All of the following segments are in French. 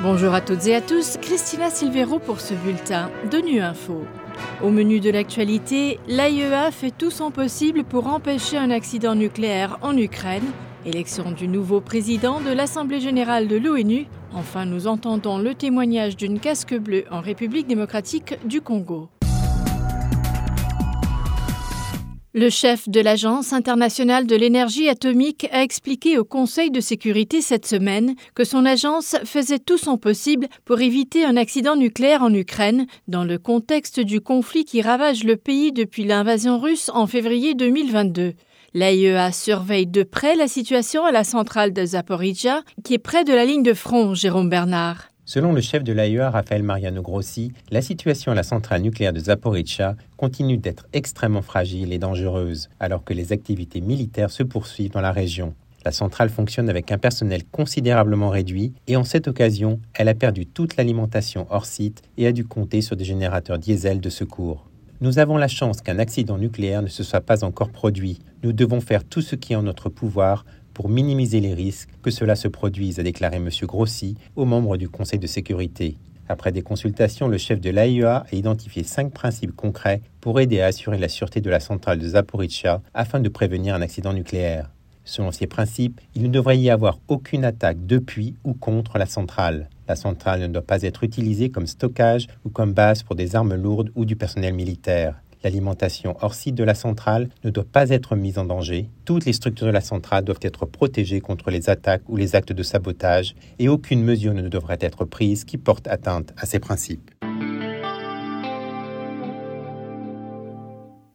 Bonjour à toutes et à tous, Christina Silvero pour ce bulletin de Nu Info. Au menu de l'actualité, l'AIEA fait tout son possible pour empêcher un accident nucléaire en Ukraine, élection du nouveau président de l'Assemblée générale de l'ONU, enfin nous entendons le témoignage d'une casque bleue en République démocratique du Congo. Le chef de l'Agence internationale de l'énergie atomique a expliqué au Conseil de sécurité cette semaine que son agence faisait tout son possible pour éviter un accident nucléaire en Ukraine, dans le contexte du conflit qui ravage le pays depuis l'invasion russe en février 2022. L'AIEA surveille de près la situation à la centrale de Zaporizhia, qui est près de la ligne de front, Jérôme Bernard. Selon le chef de l'AIEA, Raphaël Mariano Grossi, la situation à la centrale nucléaire de Zaporizhia continue d'être extrêmement fragile et dangereuse, alors que les activités militaires se poursuivent dans la région. La centrale fonctionne avec un personnel considérablement réduit et en cette occasion, elle a perdu toute l'alimentation hors site et a dû compter sur des générateurs diesel de secours. Nous avons la chance qu'un accident nucléaire ne se soit pas encore produit. Nous devons faire tout ce qui est en notre pouvoir pour minimiser les risques que cela se produise, a déclaré M. Grossi aux membres du Conseil de sécurité. Après des consultations, le chef de l'AIEA a identifié cinq principes concrets pour aider à assurer la sûreté de la centrale de Zaporizhia afin de prévenir un accident nucléaire. Selon ces principes, il ne devrait y avoir aucune attaque depuis ou contre la centrale. La centrale ne doit pas être utilisée comme stockage ou comme base pour des armes lourdes ou du personnel militaire. L'alimentation hors site de la centrale ne doit pas être mise en danger. Toutes les structures de la centrale doivent être protégées contre les attaques ou les actes de sabotage et aucune mesure ne devrait être prise qui porte atteinte à ces principes.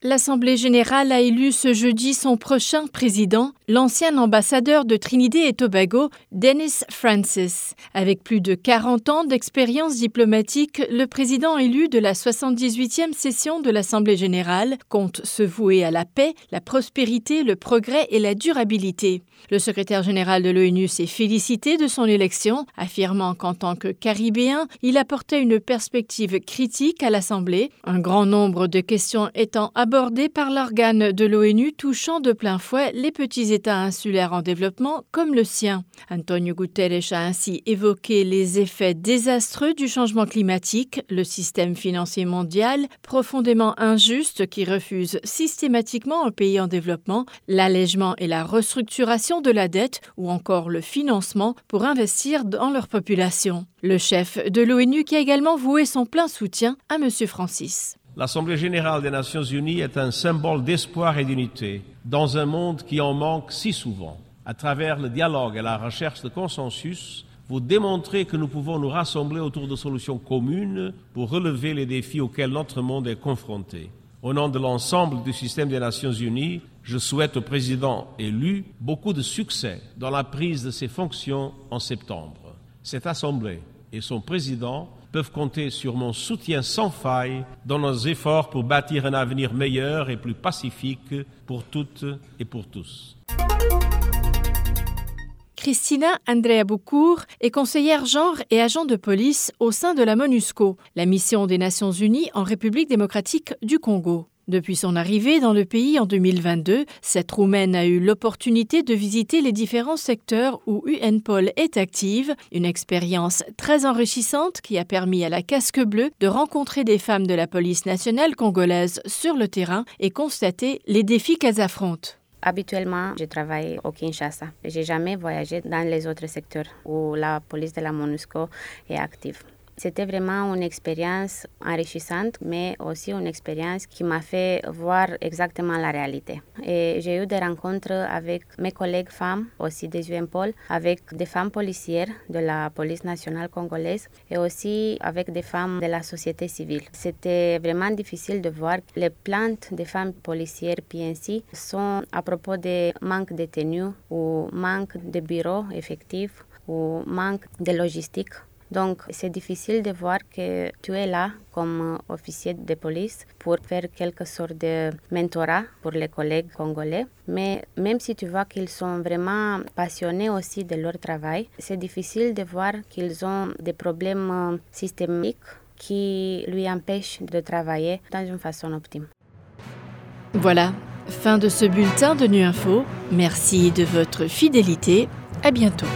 L'Assemblée générale a élu ce jeudi son prochain président, l'ancien ambassadeur de Trinité et Tobago, Dennis Francis. Avec plus de 40 ans d'expérience diplomatique, le président élu de la 78e session de l'Assemblée générale compte se vouer à la paix, la prospérité, le progrès et la durabilité. Le secrétaire général de l'ONU s'est félicité de son élection, affirmant qu'en tant que Caribéen, il apportait une perspective critique à l'Assemblée, un grand nombre de questions étant abordées abordé par l'organe de l'ONU touchant de plein fouet les petits États insulaires en développement comme le sien. Antonio Guterres a ainsi évoqué les effets désastreux du changement climatique, le système financier mondial profondément injuste qui refuse systématiquement un pays en développement, l'allègement et la restructuration de la dette ou encore le financement pour investir dans leur population. Le chef de l'ONU qui a également voué son plein soutien à M. Francis. L'Assemblée générale des Nations unies est un symbole d'espoir et d'unité dans un monde qui en manque si souvent. À travers le dialogue et la recherche de consensus, vous démontrez que nous pouvons nous rassembler autour de solutions communes pour relever les défis auxquels notre monde est confronté. Au nom de l'ensemble du système des Nations Unies, je souhaite au président élu beaucoup de succès dans la prise de ses fonctions en septembre. Cette Assemblée et son président peuvent compter sur mon soutien sans faille dans nos efforts pour bâtir un avenir meilleur et plus pacifique pour toutes et pour tous. Christina Andrea Boucourt est conseillère genre et agent de police au sein de la MONUSCO, la mission des Nations Unies en République démocratique du Congo. Depuis son arrivée dans le pays en 2022, cette Roumaine a eu l'opportunité de visiter les différents secteurs où UNPOL est active, une expérience très enrichissante qui a permis à la Casque Bleue de rencontrer des femmes de la police nationale congolaise sur le terrain et constater les défis qu'elles affrontent. Habituellement, je travaille au Kinshasa. J'ai jamais voyagé dans les autres secteurs où la police de la MONUSCO est active. C'était vraiment une expérience enrichissante, mais aussi une expérience qui m'a fait voir exactement la réalité. Et j'ai eu des rencontres avec mes collègues femmes, aussi des UNPOL, avec des femmes policières de la police nationale congolaise et aussi avec des femmes de la société civile. C'était vraiment difficile de voir les plaintes des femmes policières PNC sont à propos de manque de tenues ou manque de bureaux effectifs ou manque de logistique donc, c'est difficile de voir que tu es là comme officier de police pour faire quelque sorte de mentorat pour les collègues congolais. Mais même si tu vois qu'ils sont vraiment passionnés aussi de leur travail, c'est difficile de voir qu'ils ont des problèmes systémiques qui lui empêchent de travailler dans une façon optimale. Voilà, fin de ce bulletin de Nu Info. Merci de votre fidélité. À bientôt.